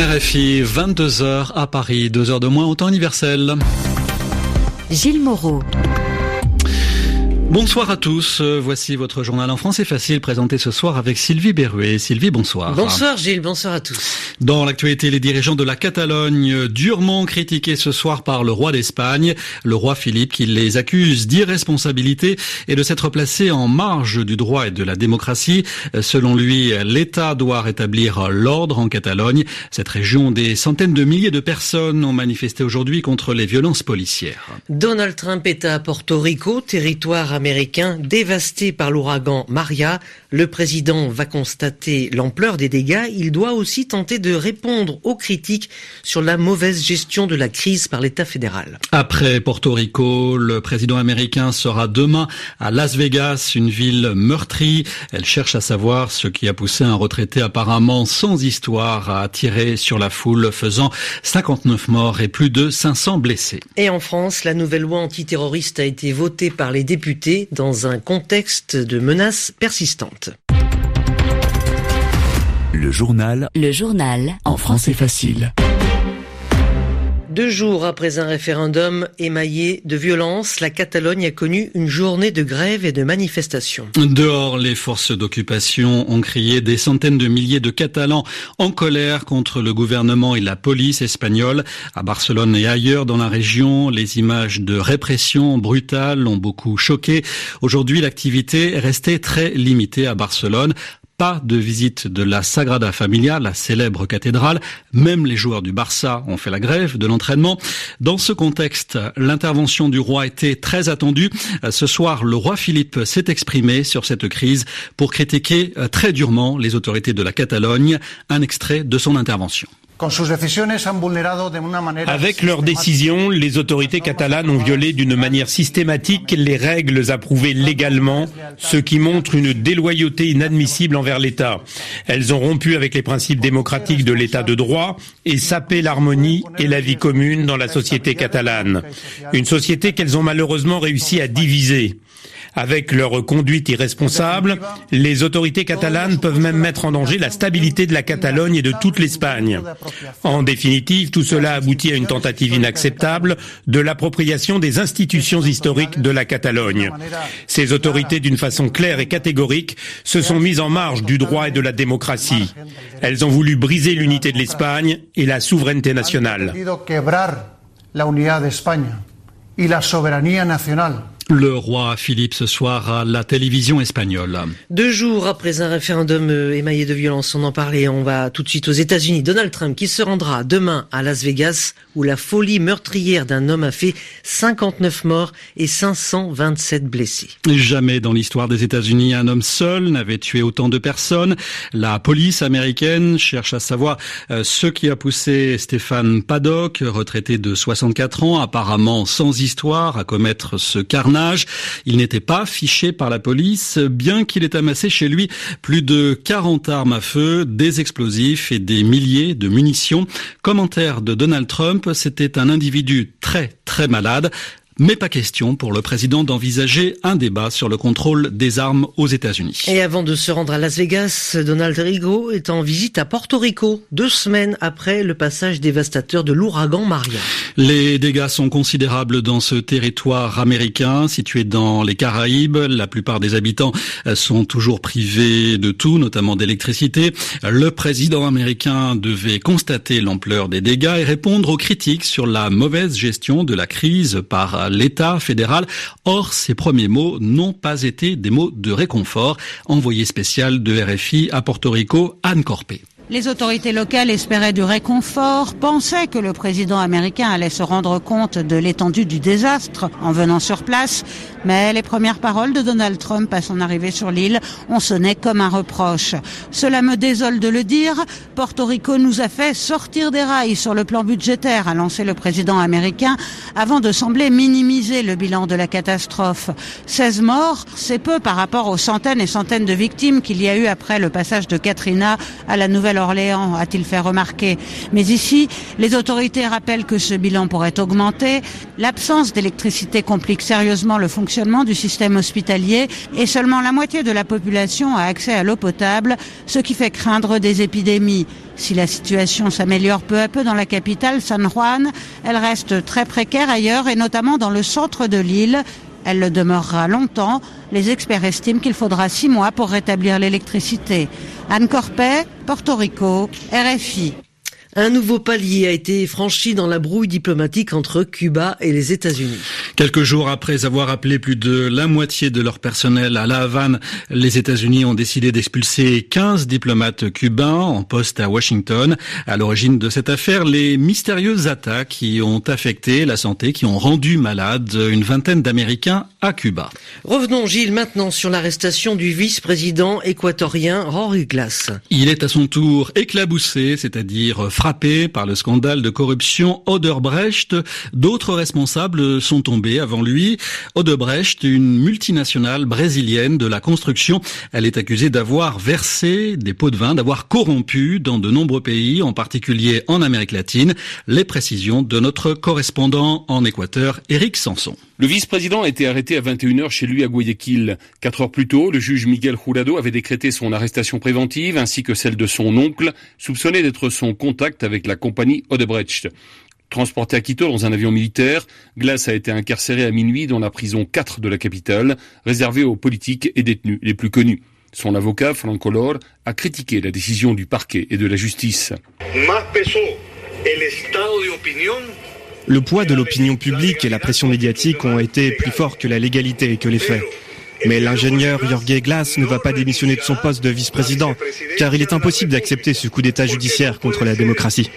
RFI, 22h à Paris, 2 heures de moins au temps universel. Gilles Moreau. Bonsoir à tous, euh, voici votre journal en français facile présenté ce soir avec Sylvie Berruet. Sylvie, bonsoir. Bonsoir Gilles, bonsoir à tous. Dans l'actualité, les dirigeants de la Catalogne durement critiqués ce soir par le roi d'Espagne, le roi Philippe qui les accuse d'irresponsabilité et de s'être placé en marge du droit et de la démocratie. Selon lui, l'État doit rétablir l'ordre en Catalogne. Cette région, des centaines de milliers de personnes ont manifesté aujourd'hui contre les violences policières. Donald Trump est à Porto Rico, territoire américain dévasté par l'ouragan Maria. Le président va constater l'ampleur des dégâts. Il doit aussi tenter de répondre aux critiques sur la mauvaise gestion de la crise par l'État fédéral. Après Porto Rico, le président américain sera demain à Las Vegas, une ville meurtrie. Elle cherche à savoir ce qui a poussé un retraité apparemment sans histoire à tirer sur la foule, faisant 59 morts et plus de 500 blessés. Et en France, la nouvelle loi antiterroriste a été votée par les députés dans un contexte de menaces persistantes. Le journal. Le journal. En français facile. Deux jours après un référendum émaillé de violence, la Catalogne a connu une journée de grève et de manifestations. Dehors, les forces d'occupation ont crié des centaines de milliers de Catalans en colère contre le gouvernement et la police espagnole. À Barcelone et ailleurs dans la région, les images de répression brutale ont beaucoup choqué. Aujourd'hui, l'activité est restée très limitée à Barcelone pas de visite de la Sagrada Familia, la célèbre cathédrale. Même les joueurs du Barça ont fait la grève de l'entraînement. Dans ce contexte, l'intervention du roi était très attendue. Ce soir, le roi Philippe s'est exprimé sur cette crise pour critiquer très durement les autorités de la Catalogne. Un extrait de son intervention. Avec leurs décisions, les autorités catalanes ont violé d'une manière systématique les règles approuvées légalement, ce qui montre une déloyauté inadmissible envers l'État. Elles ont rompu avec les principes démocratiques de l'État de droit et sapé l'harmonie et la vie commune dans la société catalane. Une société qu'elles ont malheureusement réussi à diviser. Avec leur conduite irresponsable, les autorités catalanes peuvent même mettre en danger la stabilité de la Catalogne et de toute l'Espagne. En définitive, tout cela aboutit à une tentative inacceptable de l'appropriation des institutions historiques de la Catalogne. Ces autorités, d'une façon claire et catégorique, se sont mises en marge du droit et de la démocratie. Elles ont voulu briser l'unité de l'Espagne et la souveraineté nationale. Le roi Philippe ce soir à la télévision espagnole. Deux jours après un référendum euh, émaillé de violence, on en parlait, on va tout de suite aux États-Unis. Donald Trump qui se rendra demain à Las Vegas où la folie meurtrière d'un homme a fait 59 morts et 527 blessés. Jamais dans l'histoire des États-Unis un homme seul n'avait tué autant de personnes. La police américaine cherche à savoir euh, ce qui a poussé Stéphane Paddock, retraité de 64 ans, apparemment sans histoire, à commettre ce carnage il n'était pas fiché par la police, bien qu'il ait amassé chez lui plus de 40 armes à feu, des explosifs et des milliers de munitions. Commentaire de Donald Trump, c'était un individu très très malade. Mais pas question pour le président d'envisager un débat sur le contrôle des armes aux États-Unis. Et avant de se rendre à Las Vegas, Donald Rigo est en visite à Porto Rico, deux semaines après le passage dévastateur de l'ouragan Maria. Les dégâts sont considérables dans ce territoire américain situé dans les Caraïbes. La plupart des habitants sont toujours privés de tout, notamment d'électricité. Le président américain devait constater l'ampleur des dégâts et répondre aux critiques sur la mauvaise gestion de la crise par l'État fédéral. Or, ces premiers mots n'ont pas été des mots de réconfort. Envoyé spécial de RFI à Porto Rico, Anne Corpé. Les autorités locales espéraient du réconfort, pensaient que le président américain allait se rendre compte de l'étendue du désastre en venant sur place, mais les premières paroles de Donald Trump à son arrivée sur l'île ont sonné comme un reproche. Cela me désole de le dire, Porto Rico nous a fait sortir des rails sur le plan budgétaire, a lancé le président américain, avant de sembler minimiser le bilan de la catastrophe. 16 morts, c'est peu par rapport aux centaines et centaines de victimes qu'il y a eu après le passage de Katrina à la nouvelle Nouvelle-Orléans, a-t-il fait remarquer. Mais ici, les autorités rappellent que ce bilan pourrait augmenter. L'absence d'électricité complique sérieusement le fonctionnement du système hospitalier et seulement la moitié de la population a accès à l'eau potable, ce qui fait craindre des épidémies. Si la situation s'améliore peu à peu dans la capitale, San Juan, elle reste très précaire ailleurs et notamment dans le centre de l'île. Elle le demeurera longtemps. Les experts estiment qu'il faudra six mois pour rétablir l'électricité. Anne Corpet, Porto Rico, RFI. Un nouveau palier a été franchi dans la brouille diplomatique entre Cuba et les États-Unis. Quelques jours après avoir appelé plus de la moitié de leur personnel à La Havane, les États-Unis ont décidé d'expulser 15 diplomates cubains en poste à Washington. À l'origine de cette affaire, les mystérieuses attaques qui ont affecté la santé, qui ont rendu malade une vingtaine d'Américains à Cuba. Revenons, Gilles, maintenant sur l'arrestation du vice-président équatorien Rory Glass. Il est à son tour éclaboussé, c'est-à-dire frappé par le scandale de corruption Odebrecht. D'autres responsables sont tombés avant lui. Odebrecht, une multinationale brésilienne de la construction, elle est accusée d'avoir versé des pots de vin, d'avoir corrompu dans de nombreux pays, en particulier en Amérique latine. Les précisions de notre correspondant en Équateur, Éric Sanson. Le vice-président a été arrêté à 21h chez lui à Guayaquil. Quatre heures plus tôt, le juge Miguel Jurado avait décrété son arrestation préventive ainsi que celle de son oncle, soupçonné d'être son contact avec la compagnie Odebrecht. Transporté à Quito dans un avion militaire, Glass a été incarcéré à minuit dans la prison 4 de la capitale, réservée aux politiques et détenus les plus connus. Son avocat, Franco Lor, a critiqué la décision du parquet et de la justice. Le poids de l'opinion publique et la pression médiatique ont été plus forts que la légalité et que les faits. Mais l'ingénieur Jorge Glass ne va pas démissionner de son poste de vice-président, car il est impossible d'accepter ce coup d'État judiciaire contre la démocratie.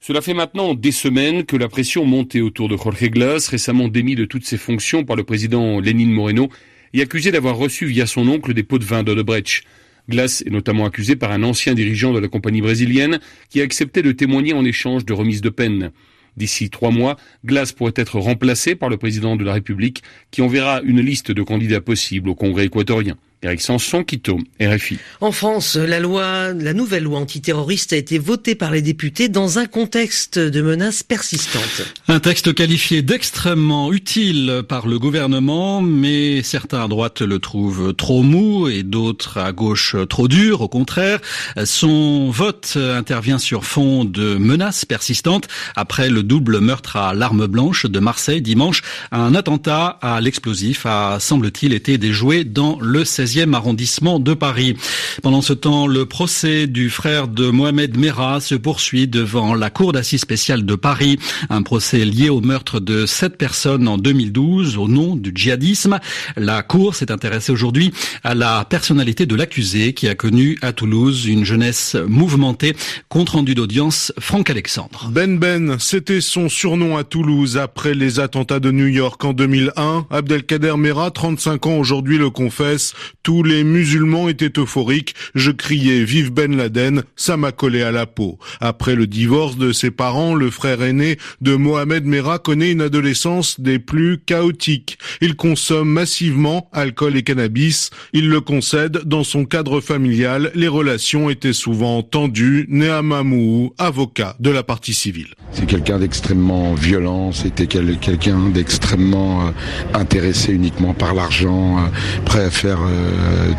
Cela fait maintenant des semaines que la pression montait autour de Jorge Glass, récemment démis de toutes ses fonctions par le président Lénine Moreno et accusé d'avoir reçu via son oncle des pots de vin d'Odebrecht. Glass est notamment accusé par un ancien dirigeant de la compagnie brésilienne qui a accepté de témoigner en échange de remise de peine. D'ici trois mois, Glass pourrait être remplacé par le président de la République qui enverra une liste de candidats possibles au Congrès équatorien. Eric Sanson, Quito, RFI. En France, la loi, la nouvelle loi antiterroriste a été votée par les députés dans un contexte de menaces persistantes. Un texte qualifié d'extrêmement utile par le gouvernement, mais certains à droite le trouvent trop mou et d'autres à gauche trop dur. Au contraire, son vote intervient sur fond de menaces persistantes après le double meurtre à l'arme blanche de Marseille dimanche. Un attentat à l'explosif a, semble-t-il, été déjoué dans le 16 arrondissement de Paris. Pendant ce temps, le procès du frère de Mohamed Merah se poursuit devant la Cour d'assises spéciale de Paris. Un procès lié au meurtre de sept personnes en 2012 au nom du djihadisme. La Cour s'est intéressée aujourd'hui à la personnalité de l'accusé qui a connu à Toulouse une jeunesse mouvementée. Compte rendu d'audience, Franck Alexandre. Ben Ben, c'était son surnom à Toulouse après les attentats de New York en 2001. Abdelkader Merah, 35 ans aujourd'hui, le confesse. Tous les musulmans étaient euphoriques. Je criais Vive Ben Laden, ça m'a collé à la peau. Après le divorce de ses parents, le frère aîné de Mohamed Merah connaît une adolescence des plus chaotiques. Il consomme massivement alcool et cannabis. Il le concède, dans son cadre familial, les relations étaient souvent tendues. Nehamamou, avocat de la partie civile. C'est quelqu'un d'extrêmement violent, c'était quelqu'un d'extrêmement euh, intéressé uniquement par l'argent, euh, prêt à faire euh,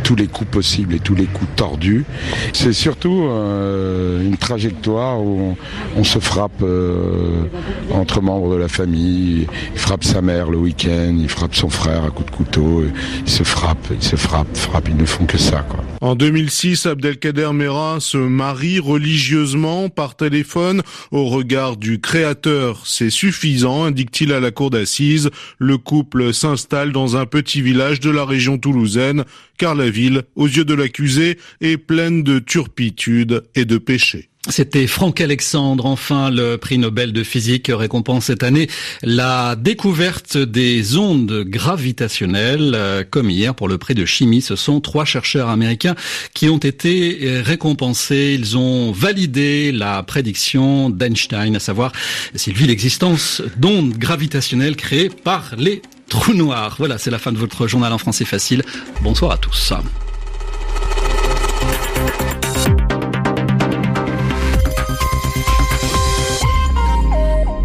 tous les coups possibles et tous les coups tordus. C'est surtout une trajectoire où on, se frappe entre membres de la famille. Il frappe sa mère le week-end, il frappe son frère à coups de couteau, il se frappe, il se frappe, frappe, ils ne font que ça. En 2006, Abdelkader Mera se marie religieusement par téléphone au regard du créateur. C'est suffisant, indique-t-il à la cour d'assises. Le couple s'installe dans un petit village de la région toulousaine, car la ville, aux yeux de l'accusé, est pleine de turpitude et de péchés. C'était Franck Alexandre, enfin le prix Nobel de physique récompense cette année la découverte des ondes gravitationnelles. Euh, comme hier pour le prix de chimie, ce sont trois chercheurs américains qui ont été euh, récompensés. Ils ont validé la prédiction d'Einstein, à savoir s'il vit l'existence d'ondes gravitationnelles créées par les trou noir. Voilà, c'est la fin de votre journal en français facile. Bonsoir à tous.